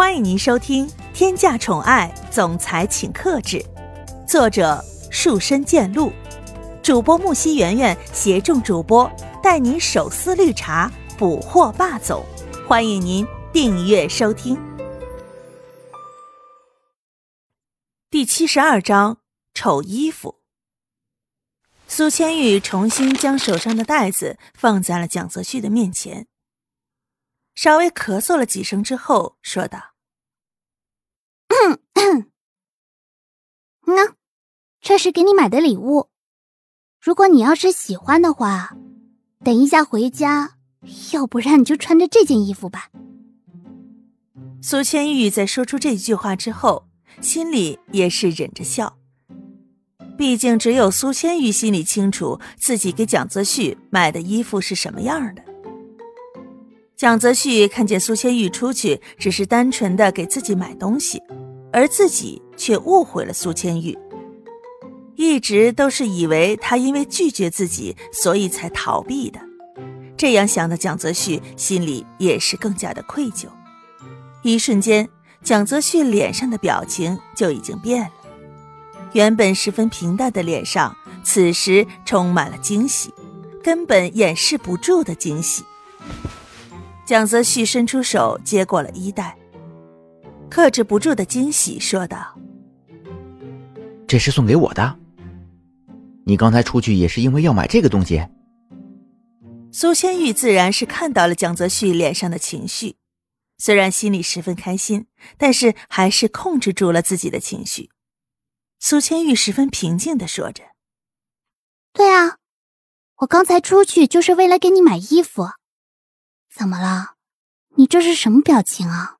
欢迎您收听《天价宠爱总裁请克制》，作者树深见鹿，主播木西圆圆携众主播带您手撕绿茶，捕获霸总。欢迎您订阅收听。第七十二章：丑衣服。苏千玉重新将手上的袋子放在了蒋泽旭的面前，稍微咳嗽了几声之后，说道：“那，这是给你买的礼物。如果你要是喜欢的话，等一下回家，要不然你就穿着这件衣服吧。”苏千玉在说出这句话之后，心里也是忍着笑。毕竟，只有苏千玉心里清楚自己给蒋泽旭买的衣服是什么样的。蒋泽旭看见苏千玉出去，只是单纯的给自己买东西，而自己却误会了苏千玉，一直都是以为他因为拒绝自己，所以才逃避的。这样想的蒋泽旭心里也是更加的愧疚。一瞬间，蒋泽旭脸上的表情就已经变了。原本十分平淡的脸上，此时充满了惊喜，根本掩饰不住的惊喜。蒋泽旭伸出手接过了衣袋，克制不住的惊喜，说道：“这是送给我的。你刚才出去也是因为要买这个东西。”苏千玉自然是看到了蒋泽旭脸上的情绪，虽然心里十分开心，但是还是控制住了自己的情绪。苏千玉十分平静的说着：“对啊，我刚才出去就是为了给你买衣服。怎么了？你这是什么表情啊？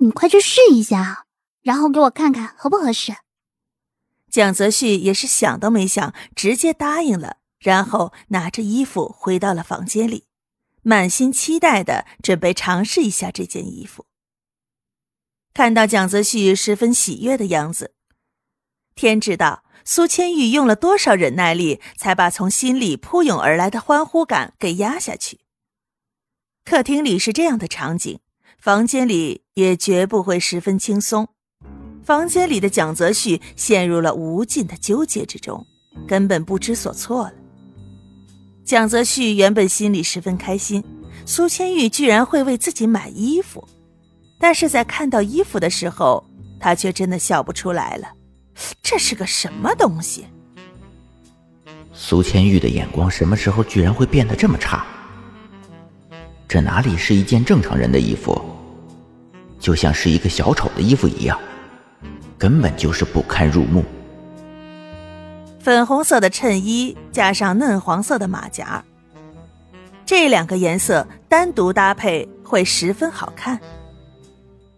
你快去试一下，然后给我看看合不合适。”蒋泽旭也是想都没想，直接答应了，然后拿着衣服回到了房间里，满心期待的准备尝试一下这件衣服。看到蒋泽旭十分喜悦的样子。天知道苏千玉用了多少忍耐力，才把从心里扑涌而来的欢呼感给压下去。客厅里是这样的场景，房间里也绝不会十分轻松。房间里的蒋泽旭陷入了无尽的纠结之中，根本不知所措了。蒋泽旭原本心里十分开心，苏千玉居然会为自己买衣服，但是在看到衣服的时候，他却真的笑不出来了。这是个什么东西？苏千玉的眼光什么时候居然会变得这么差？这哪里是一件正常人的衣服，就像是一个小丑的衣服一样，根本就是不堪入目。粉红色的衬衣加上嫩黄色的马甲，这两个颜色单独搭配会十分好看，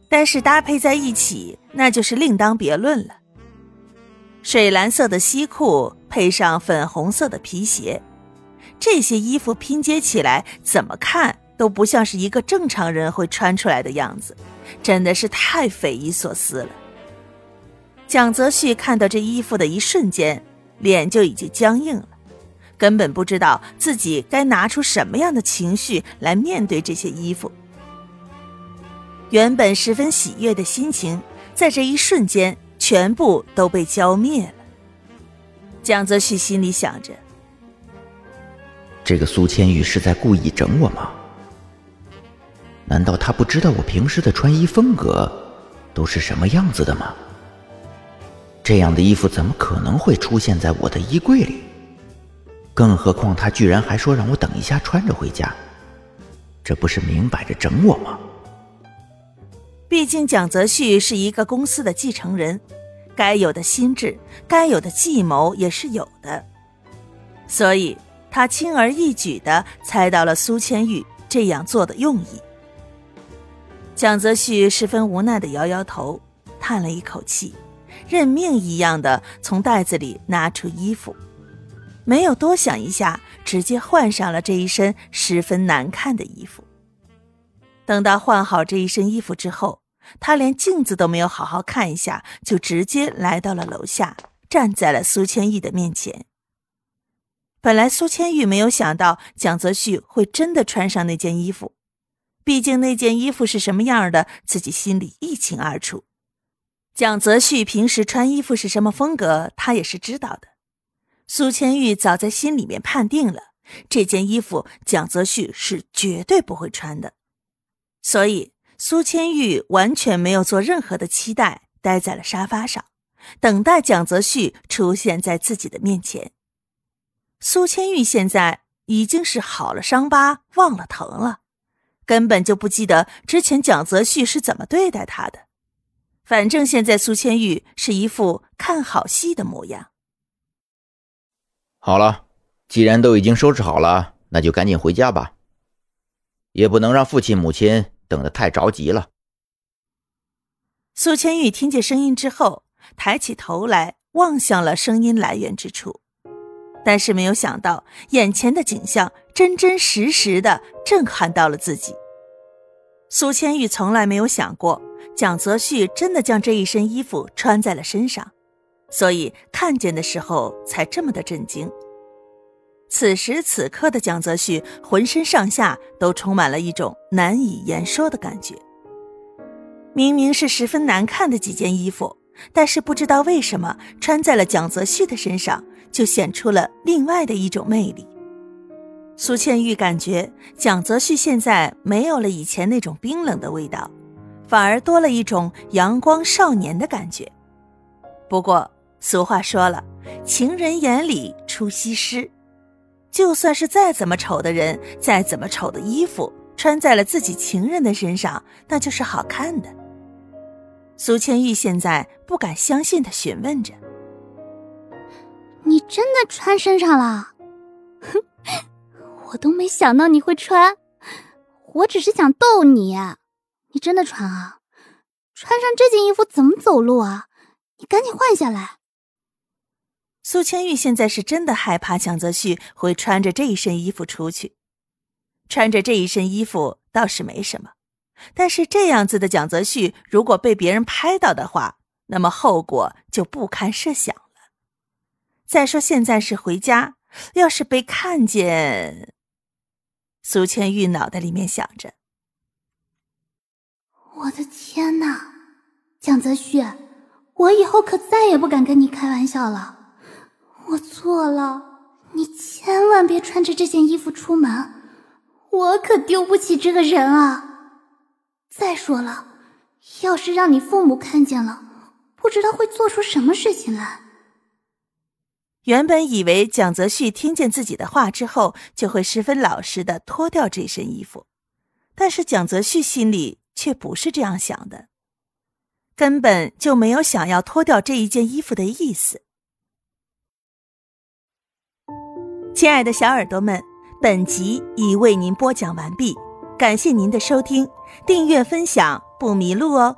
但是搭配在一起那就是另当别论了。水蓝色的西裤配上粉红色的皮鞋，这些衣服拼接起来，怎么看都不像是一个正常人会穿出来的样子，真的是太匪夷所思了。蒋泽旭看到这衣服的一瞬间，脸就已经僵硬了，根本不知道自己该拿出什么样的情绪来面对这些衣服。原本十分喜悦的心情，在这一瞬间。全部都被浇灭了。蒋泽旭心里想着：“这个苏千玉是在故意整我吗？难道他不知道我平时的穿衣风格都是什么样子的吗？这样的衣服怎么可能会出现在我的衣柜里？更何况他居然还说让我等一下穿着回家，这不是明摆着整我吗？”毕竟蒋泽旭是一个公司的继承人，该有的心智、该有的计谋也是有的，所以他轻而易举的猜到了苏千玉这样做的用意。蒋泽旭十分无奈的摇摇头，叹了一口气，认命一样的从袋子里拿出衣服，没有多想一下，直接换上了这一身十分难看的衣服。等到换好这一身衣服之后，他连镜子都没有好好看一下，就直接来到了楼下，站在了苏千玉的面前。本来苏千玉没有想到蒋泽旭会真的穿上那件衣服，毕竟那件衣服是什么样的，自己心里一清二楚。蒋泽旭平时穿衣服是什么风格，他也是知道的。苏千玉早在心里面判定了，这件衣服蒋泽旭是绝对不会穿的，所以苏千玉完全没有做任何的期待，待在了沙发上，等待蒋泽旭出现在自己的面前。苏千玉现在已经是好了伤疤忘了疼了，根本就不记得之前蒋泽旭是怎么对待他的。反正现在苏千玉是一副看好戏的模样。好了，既然都已经收拾好了，那就赶紧回家吧，也不能让父亲母亲等得太着急了。苏千玉听见声音之后，抬起头来望向了声音来源之处，但是没有想到眼前的景象真真实实的震撼到了自己。苏千玉从来没有想过。蒋泽旭真的将这一身衣服穿在了身上，所以看见的时候才这么的震惊。此时此刻的蒋泽旭浑身上下都充满了一种难以言说的感觉。明明是十分难看的几件衣服，但是不知道为什么穿在了蒋泽旭的身上，就显出了另外的一种魅力。苏倩玉感觉蒋泽旭现在没有了以前那种冰冷的味道。反而多了一种阳光少年的感觉。不过俗话说了，情人眼里出西施，就算是再怎么丑的人，再怎么丑的衣服，穿在了自己情人的身上，那就是好看的。苏倩玉现在不敢相信的询问着：“你真的穿身上了？哼 我都没想到你会穿，我只是想逗你。”你真的穿啊？穿上这件衣服怎么走路啊？你赶紧换下来。苏千玉现在是真的害怕蒋泽旭会穿着这一身衣服出去。穿着这一身衣服倒是没什么，但是这样子的蒋泽旭如果被别人拍到的话，那么后果就不堪设想了。再说现在是回家，要是被看见，苏千玉脑袋里面想着。我的天哪，蒋泽旭，我以后可再也不敢跟你开玩笑了。我错了，你千万别穿着这件衣服出门，我可丢不起这个人啊。再说了，要是让你父母看见了，不知道会做出什么事情来。原本以为蒋泽旭听见自己的话之后，就会十分老实的脱掉这身衣服，但是蒋泽旭心里。却不是这样想的，根本就没有想要脱掉这一件衣服的意思。亲爱的小耳朵们，本集已为您播讲完毕，感谢您的收听，订阅分享不迷路哦。